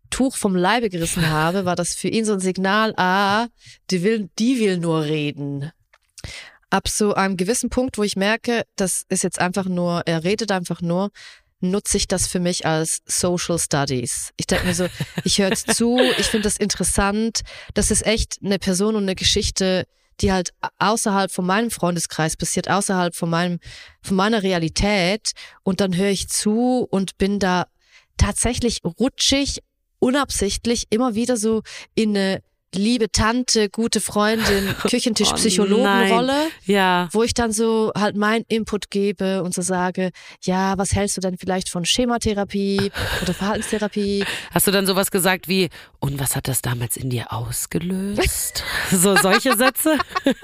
Tuch vom Leibe gerissen habe, war das für ihn so ein Signal, ah, die will, die will nur reden. Ab so einem gewissen Punkt, wo ich merke, das ist jetzt einfach nur, er redet einfach nur, nutze ich das für mich als Social Studies. Ich denke mir so, ich höre jetzt zu, ich finde das interessant. Das ist echt eine Person und eine Geschichte, die halt außerhalb von meinem Freundeskreis passiert, außerhalb von meinem, von meiner Realität. Und dann höre ich zu und bin da tatsächlich rutschig, unabsichtlich immer wieder so in eine liebe Tante, gute Freundin, Küchentisch-Psychologenrolle Ja. wo ich dann so halt meinen Input gebe und so sage, ja, was hältst du denn vielleicht von Schematherapie oder Verhaltenstherapie? Hast du dann sowas gesagt wie, und was hat das damals in dir ausgelöst? so solche Sätze?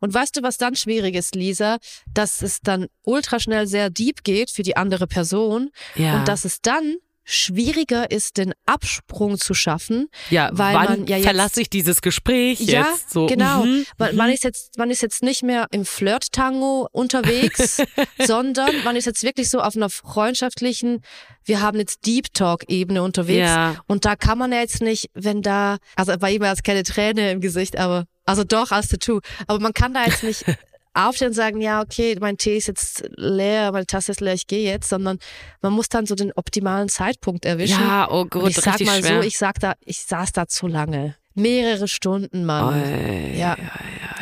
Und weißt du, was dann schwierig ist, Lisa? Dass es dann ultra schnell sehr deep geht für die andere Person Ja. und dass es dann schwieriger ist, den Absprung zu schaffen, ja, weil wann man ja jetzt verlasse ich dieses Gespräch Ja, jetzt? So, genau. mhm, Man, man, ist jetzt, man ist jetzt nicht mehr im Flirt-Tango unterwegs, sondern man ist jetzt wirklich so auf einer freundschaftlichen, wir haben jetzt Deep Talk-Ebene unterwegs. Ja. Und da kann man ja jetzt nicht, wenn da, also bei ihm war jetzt keine Träne im Gesicht, aber, also doch als Tattoo, aber man kann da jetzt nicht aufstehen und sagen, ja, okay, mein Tee ist jetzt leer, meine Tasse ist leer, ich gehe jetzt, sondern man muss dann so den optimalen Zeitpunkt erwischen. Ja, oh Gott, und ich sag mal schwer. so, ich sag da, ich saß da zu lange. Mehrere Stunden, Mann. Oi, Ja.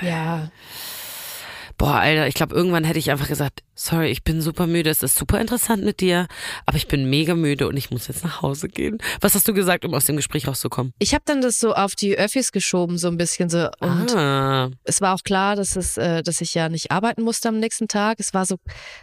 Ja. Boah, Alter, ich glaube, irgendwann hätte ich einfach gesagt, sorry, ich bin super müde, es ist super interessant mit dir, aber ich bin mega müde und ich muss jetzt nach Hause gehen. Was hast du gesagt, um aus dem Gespräch rauszukommen? Ich habe dann das so auf die Öffis geschoben, so ein bisschen so. Und ah, es war auch klar, dass es, äh, dass ich ja nicht arbeiten musste am nächsten Tag. Es war so,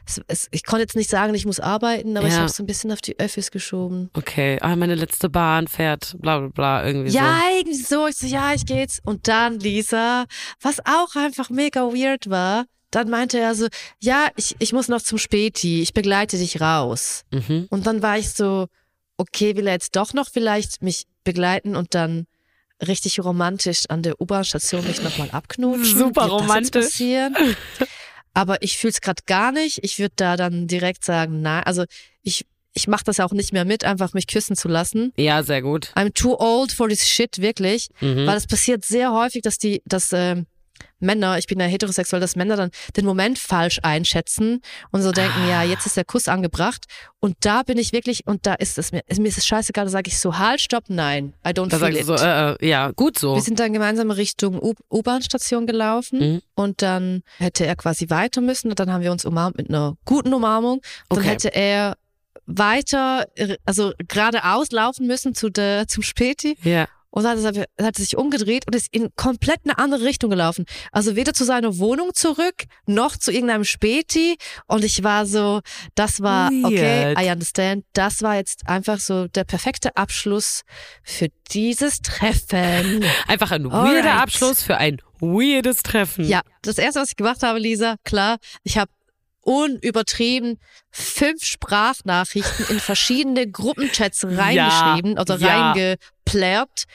es, es, ich konnte jetzt nicht sagen, ich muss arbeiten, aber ich Ja. habe so ein bisschen auf die Öffis geschoben. okay, ah, meine letzte Bahn fährt, bla bla bla, irgendwie Ja, so. irgendwie so. Ich so, ja, ich geh jetzt. Und dann Lisa, was auch einfach mega weird war, dann meinte er so, ja, ich, ich muss noch zum Späti, ich begleite dich raus. Mhm. Und dann war ich so, okay, will er jetzt doch noch vielleicht mich begleiten und dann richtig romantisch an der U-Bahn-Station mich nochmal abknutschen? Super romantisch. passieren? Aber ich fühle es gerade gar nicht. Ich würde da dann direkt sagen, nein. Also ich, ich mache das auch nicht mehr mit, einfach mich küssen zu lassen. Ja, sehr gut. I'm too old for this shit, wirklich. Mhm. Weil es passiert sehr häufig, dass die, dass ähm, Männer, ich bin ja heterosexuell, dass Männer dann den Moment falsch einschätzen und so denken, ja, jetzt ist der Kuss angebracht. Und da bin ich wirklich, und da ist es mir, mir ist es scheißegal, da sage ich so, halt, stopp, nein, I don't Da feel it. so, äh, äh, ja, gut so. Wir sind dann gemeinsam Richtung U-Bahn-Station gelaufen Mhm. und dann hätte er quasi weiter müssen und dann haben wir uns umarmt mit einer guten Umarmung. Dann Okay. hätte er weiter, äh, also geradeaus laufen müssen zu der, zum Späti Ja. Und dann hat er, er hat sich umgedreht und ist in komplett eine andere Richtung gelaufen. Also weder zu seiner Wohnung zurück, noch zu irgendeinem Späti. Und ich war so, das war, okay. I understand. Das war jetzt einfach so der perfekte Abschluss für dieses Treffen. Einfach ein Alright. weirder Abschluss für ein weirdes Treffen. Ja, das erste, was ich gemacht habe, Lisa, klar, ich habe unübertrieben fünf Sprachnachrichten in verschiedene Gruppenchats reingeschrieben oder ja. reingeplärt.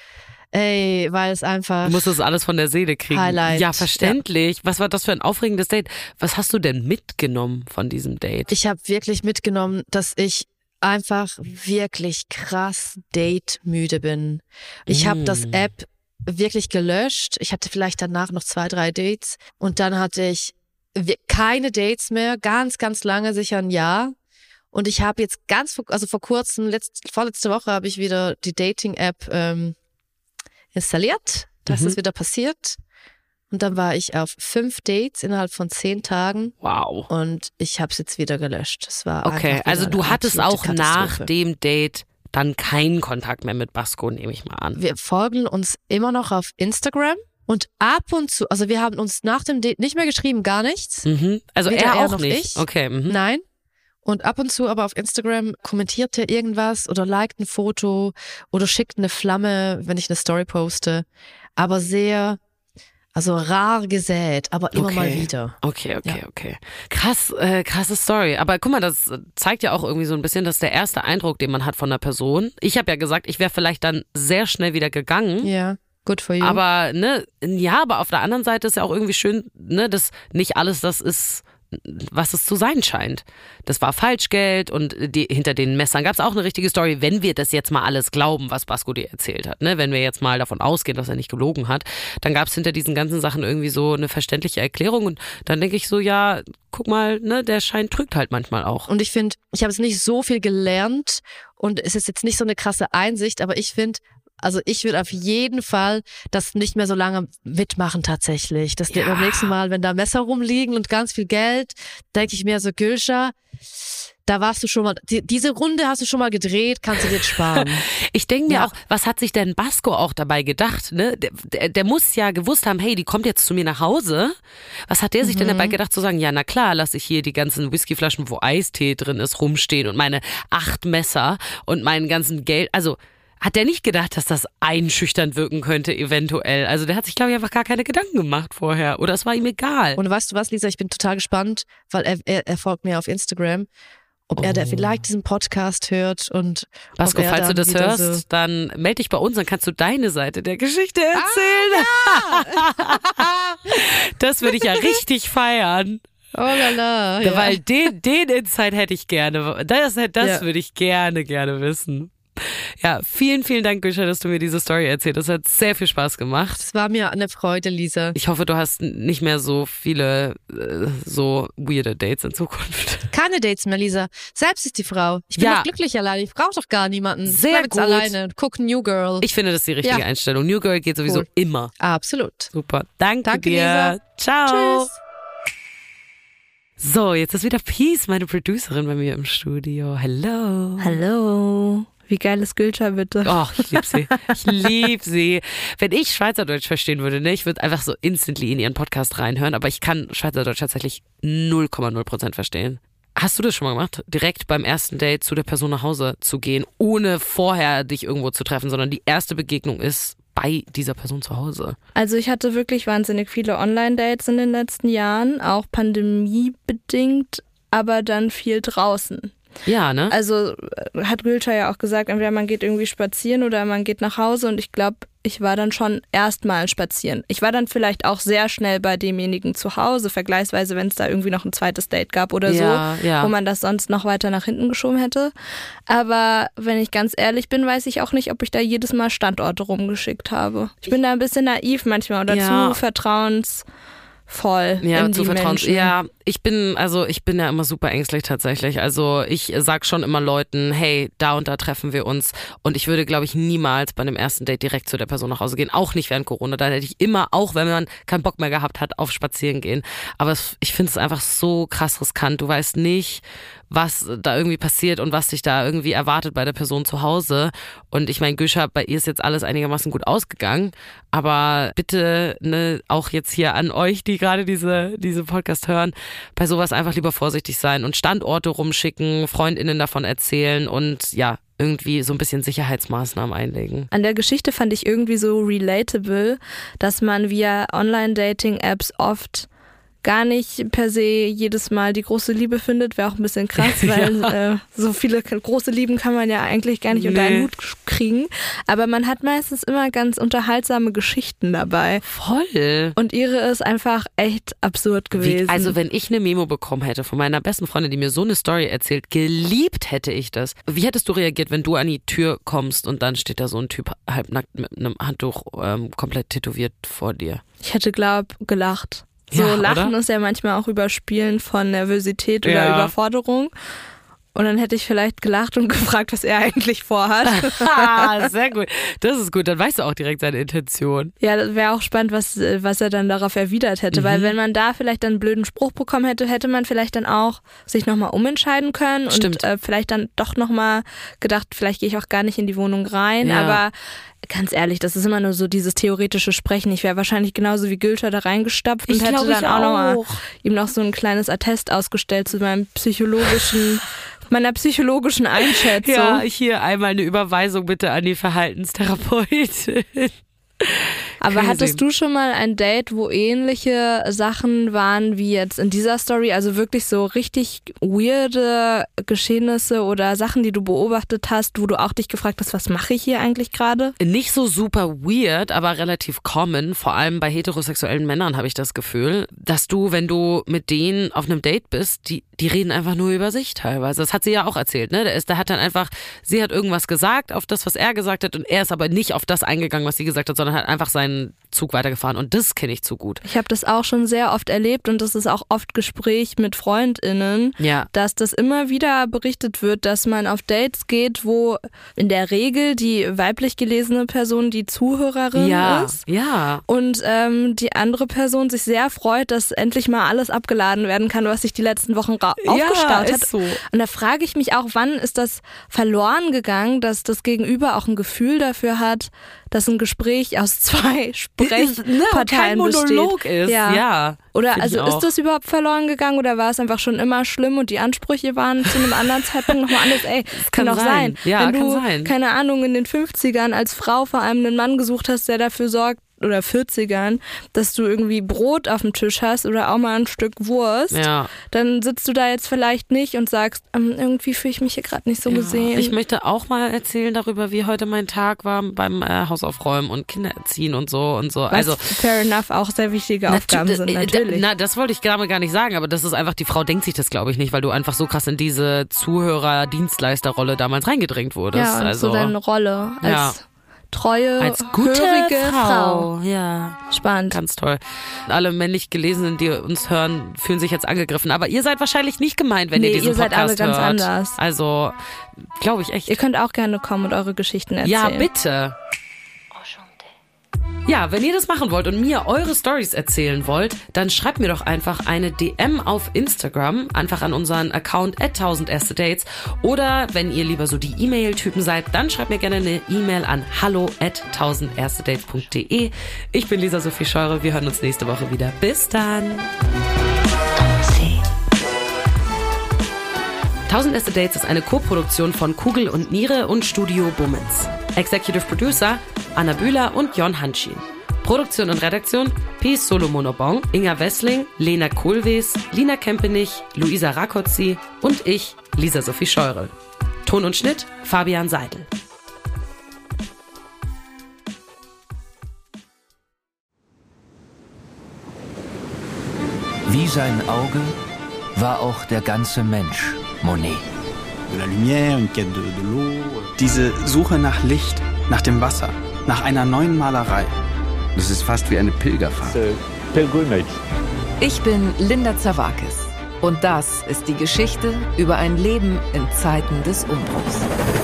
Ey, weil es einfach. Du musst das alles von der Seele kriegen. Highlight. Ja, verständlich. Was war das für ein aufregendes Date? Was hast du denn mitgenommen von diesem Date? Ich habe wirklich mitgenommen, dass ich einfach wirklich krass date-müde bin. Ich habe das Mm. App wirklich gelöscht. Ich hatte vielleicht danach noch zwei, drei Dates und dann hatte ich wir- keine Dates mehr, ganz, ganz lange, sicher ein Jahr. Und ich habe jetzt ganz, vor- also vor kurzem, letzt, vorletzte Woche habe ich wieder die Dating-App ähm, installiert. Das Mhm. ist wieder passiert. Und dann war ich auf fünf Dates innerhalb von zehn Tagen. Wow. Und ich habe es jetzt wieder gelöscht. Es war Okay, also du hattest auch nach dem Date dann keinen Kontakt mehr mit Basco, nehme ich mal an. Wir folgen uns immer noch auf Instagram und ab und zu, also wir haben uns nach dem Date nicht mehr geschrieben, gar nichts. Mhm. Also Weder er er auch noch nicht. ich. Okay. Mhm. Nein. Und ab und zu aber auf Instagram kommentiert er irgendwas oder liked ein Foto oder schickt eine Flamme, wenn ich eine Story poste. Aber sehr, also rar gesät, aber immer okay. mal wieder. Okay, okay, Ja. okay. Krass, äh, krasse Story. Aber guck mal, das zeigt ja auch irgendwie so ein bisschen, dass der erste Eindruck, den man hat von einer Person. Ich habe ja gesagt, ich wäre vielleicht dann sehr schnell wieder gegangen. Ja, good for you. Aber ne, ja, aber auf der anderen Seite ist ja auch irgendwie schön, ne, dass nicht alles das ist, was es zu sein scheint. Das war Falschgeld und die, hinter den Messern gab es auch eine richtige Story, wenn wir das jetzt mal alles glauben, was Basco dir erzählt hat. Ne? Wenn wir jetzt mal davon ausgehen, dass er nicht gelogen hat, dann gab es hinter diesen ganzen Sachen irgendwie so eine verständliche Erklärung und dann denke ich so, ja, guck mal, ne, der Schein trügt halt manchmal auch. Und ich finde, ich habe jetzt nicht so viel gelernt und es ist jetzt nicht so eine krasse Einsicht, aber ich finde, also ich würde auf jeden Fall das nicht mehr so lange mitmachen tatsächlich. Das Ja. beim nächsten Mal, wenn da Messer rumliegen und ganz viel Geld, denke ich mir so, Gülscha, da warst du schon mal, die, diese Runde hast du schon mal gedreht, kannst du jetzt sparen. Ich denke mir Ja. auch, was hat sich denn Basco auch dabei gedacht? Ne? Der, der, der muss ja gewusst haben, hey, die kommt jetzt zu mir nach Hause. Was hat der sich denn dabei gedacht zu sagen, ja, na klar, lasse ich hier die ganzen Whiskyflaschen, wo Eistee drin ist, rumstehen und meine acht Messer und meinen ganzen Geld. Also hat der nicht gedacht, dass das einschüchternd wirken könnte, eventuell. Also der hat sich, glaube ich, einfach gar keine Gedanken gemacht vorher. Oder es war ihm egal. Und weißt du was, Lisa, ich bin total gespannt, weil er, er, er folgt mir auf Instagram, ob er da vielleicht diesen Podcast hört und Oh. Er falls du das hörst, So, dann melde dich bei uns, dann kannst du deine Seite der Geschichte erzählen. das würde ich ja richtig feiern. oh la la, ja. Weil den, den Insight hätte ich gerne. Das, das Ja. würde ich gerne, gerne wissen. Ja, vielen, vielen Dank, Gülscha, dass du mir diese Story erzählt hast. Das hat sehr viel Spaß gemacht. Es war mir eine Freude, Lisa. Ich hoffe, du hast nicht mehr so viele äh, so weirde Dates in Zukunft. Keine Dates mehr, Lisa. Selbst ist die Frau. Ich bin Ja. doch glücklich alleine. Ich brauche doch gar niemanden. Sehr ich gut. alleine. und Guck New Girl. Ich finde, das ist die richtige Ja. Einstellung. New Girl geht sowieso Cool. immer. Absolut. Super. Danke, Danke, dir. Lisa. Ciao. Tschüss. So, jetzt ist wieder Peace, meine Producerin bei mir im Studio. Hello. Hallo. Wie geil ist Gülscha bitte? Oh, ich lieb sie. Ich lieb sie. Wenn ich Schweizerdeutsch verstehen würde, ne, ich würde einfach so instantly in ihren Podcast reinhören, aber ich kann Schweizerdeutsch tatsächlich 0,0% verstehen. Hast du das schon mal gemacht? Direkt beim ersten Date zu der Person nach Hause zu gehen, ohne vorher dich irgendwo zu treffen, sondern die erste Begegnung ist bei dieser Person zu Hause. Also ich hatte wirklich wahnsinnig viele Online-Dates in den letzten Jahren, auch pandemiebedingt, aber dann viel draußen. Ja, ne? Also äh, hat Gülscha ja auch gesagt, entweder man geht irgendwie spazieren oder man geht nach Hause und ich glaube, ich war dann schon erstmal spazieren. Ich war dann vielleicht auch sehr schnell bei demjenigen zu Hause, vergleichsweise, wenn es da irgendwie noch ein zweites Date gab oder Ja, so, ja. wo man das sonst noch weiter nach hinten geschoben hätte. Aber wenn ich ganz ehrlich bin, weiß ich auch nicht, ob ich da jedes Mal Standorte rumgeschickt habe. Ich bin da ein bisschen naiv manchmal oder Ja. zu vertrauensvoll. Ja, zu vertrauen. Menschen. Ja, ich bin, also ich bin ja immer super ängstlich tatsächlich. Also ich sag schon immer Leuten, hey, da und da treffen wir uns. Und ich würde, glaube ich, niemals bei einem ersten Date direkt zu der Person nach Hause gehen. Auch nicht während Corona. Da hätte ich immer, auch wenn man keinen Bock mehr gehabt hat, auf Spazieren gehen. Aber es, ich finde es einfach so krass riskant. Du weißt nicht, was da irgendwie passiert und was dich da irgendwie erwartet bei der Person zu Hause. Und ich meine, Gülscha, bei ihr ist jetzt alles einigermaßen gut ausgegangen. Aber bitte, ne, auch jetzt hier an euch, die gerade diese, diese Podcast hören, bei sowas einfach lieber vorsichtig sein und Standorte rumschicken, FreundInnen davon erzählen und ja, irgendwie so ein bisschen Sicherheitsmaßnahmen einlegen. An der Geschichte fand ich irgendwie so relatable, dass man via Online-Dating-Apps oft gar nicht per se jedes Mal die große Liebe findet, wäre auch ein bisschen krass, weil äh, so viele große Lieben kann man ja eigentlich gar nicht unter Nee. einen Hut kriegen. Aber man hat meistens immer ganz unterhaltsame Geschichten dabei. Voll. Und ihre ist einfach echt absurd gewesen. Wie, also wenn ich eine Memo bekommen hätte von meiner besten Freundin, die mir so eine Story erzählt, geliebt hätte ich das. Wie hättest du reagiert, wenn du an die Tür kommst und dann steht da so ein Typ halbnackt mit einem Handtuch ähm, komplett tätowiert vor dir? Ich hätte, glaub, gelacht. So Ja, Lachen oder? ist ja manchmal auch Überspielen von Nervosität oder Ja. Überforderung. Und dann hätte ich vielleicht gelacht und gefragt, was er eigentlich vorhat. Sehr gut. Das ist gut. Dann weißt du auch direkt seine Intention. ja, das wäre auch spannend, was, was er dann darauf erwidert hätte. Mhm. Weil wenn man da vielleicht dann einen blöden Spruch bekommen hätte, hätte man vielleicht dann auch sich nochmal umentscheiden können Stimmt. und äh, vielleicht dann doch nochmal gedacht, vielleicht gehe ich auch gar nicht in die Wohnung rein. Ja. Aber ganz ehrlich, das ist immer nur so dieses theoretische Sprechen. Ich wäre wahrscheinlich genauso wie Gülter da reingestapft und Ich hätte dann ich auch, noch mal auch. ihm noch so ein kleines Attest ausgestellt zu meinem psychologischen, meiner psychologischen Einschätzung. Ja, hier einmal eine Überweisung bitte an die Verhaltenstherapeutin. Aber Crazy. hattest du schon mal ein Date, wo ähnliche Sachen waren wie jetzt in dieser Story? Also wirklich so richtig weirde Geschehnisse oder Sachen, die du beobachtet hast, wo du auch dich gefragt hast, was mache ich hier eigentlich gerade? Nicht so super weird, aber relativ common. Vor allem bei heterosexuellen Männern habe ich das Gefühl, dass du, wenn du mit denen auf einem Date bist, die, die reden einfach nur über sich teilweise. Das hat sie ja auch erzählt, ne? Der, ist, der hat dann einfach, sie hat irgendwas gesagt auf das, was er gesagt hat und er ist aber nicht auf das eingegangen, was sie gesagt hat, sondern hat einfach seinen and Zug weitergefahren und das kenne ich zu gut. Ich habe das auch schon sehr oft erlebt und das ist auch oft Gespräch mit FreundInnen, Ja. dass das immer wieder berichtet wird, dass man auf Dates geht, wo in der Regel die weiblich gelesene Person die Zuhörerin Ja, ist. ja. Und ähm, die andere Person sich sehr freut, dass endlich mal alles abgeladen werden kann, was sich die letzten Wochen ra- aufgestaut ist hat. so. Und da frage ich mich auch, wann ist das verloren gegangen, dass das Gegenüber auch ein Gefühl dafür hat, dass ein Gespräch aus zwei Sprechparteien kein Monolog besteht. ist, ja. Oder Find also auch. ist das überhaupt verloren gegangen oder war es einfach schon immer schlimm und die Ansprüche waren zu einem anderen Zeitpunkt nochmal anders? Ey, kann, kann doch sein. sein. Ja, Wenn kann du, sein. keine Ahnung, in den 50ern als Frau vor allem einen Mann gesucht hast, der dafür sorgt, oder 40ern, dass du irgendwie Brot auf dem Tisch hast oder auch mal ein Stück Wurst, Ja. dann sitzt du da jetzt vielleicht nicht und sagst, ähm, irgendwie fühle ich mich hier gerade nicht so gesehen. Ich möchte auch mal erzählen darüber, wie heute mein Tag war beim äh, Hausaufräumen und Kinder erziehen und so und so. Was Also fair enough auch sehr wichtige Aufgaben sind, äh, natürlich. Na, das wollte ich damit gar nicht sagen, aber das ist einfach, die Frau denkt sich das, glaube ich, nicht, weil du einfach so krass in diese Zuhörer-Dienstleisterrolle damals reingedrängt wurdest. ja, also, so deine Rolle als Ja. Treue, als gute hörige Frau. Ja, Spannend. ganz toll. Alle männlich Gelesenen, die uns hören, fühlen sich jetzt angegriffen. Aber ihr seid wahrscheinlich nicht gemeint, wenn Nee, ihr diesen ihr seid alle Podcast ganz hört. anders. Also, glaube ich echt. Ihr könnt auch gerne kommen und eure Geschichten erzählen. Ja, bitte. Ja, wenn ihr das machen wollt und mir eure Stories erzählen wollt, dann schreibt mir doch einfach eine DM auf Instagram, einfach an unseren Account at 1000 erste Dates. Oder wenn ihr lieber so die E-Mail-Typen seid, dann schreibt mir gerne eine E-Mail an hallo at 1000 erste Dates.de. Ich bin Lisa Sophie Scheure, wir hören uns nächste Woche wieder. Bis dann. 1000 erste Dates ist eine Co-Produktion von Kugel und Niere und Studio Bummens. Executive Producer Anna Bühler und Jon Hanschin. Produktion und Redaktion Peace Solomonobong, Inga Wessling, Lena Kohlwees, Lina Kempenich, Luisa Rakotzi und ich, Lisa Sophie Scheurel. Ton und Schnitt Fabian Seidel. Wie sein Auge war auch der ganze Mensch Monet. Diese Suche nach Licht, nach dem Wasser, nach einer neuen Malerei. Das ist fast wie eine Pilgerfahrt. Ich bin Linda Zawakis und das ist die Geschichte über ein Leben in Zeiten des Umbruchs.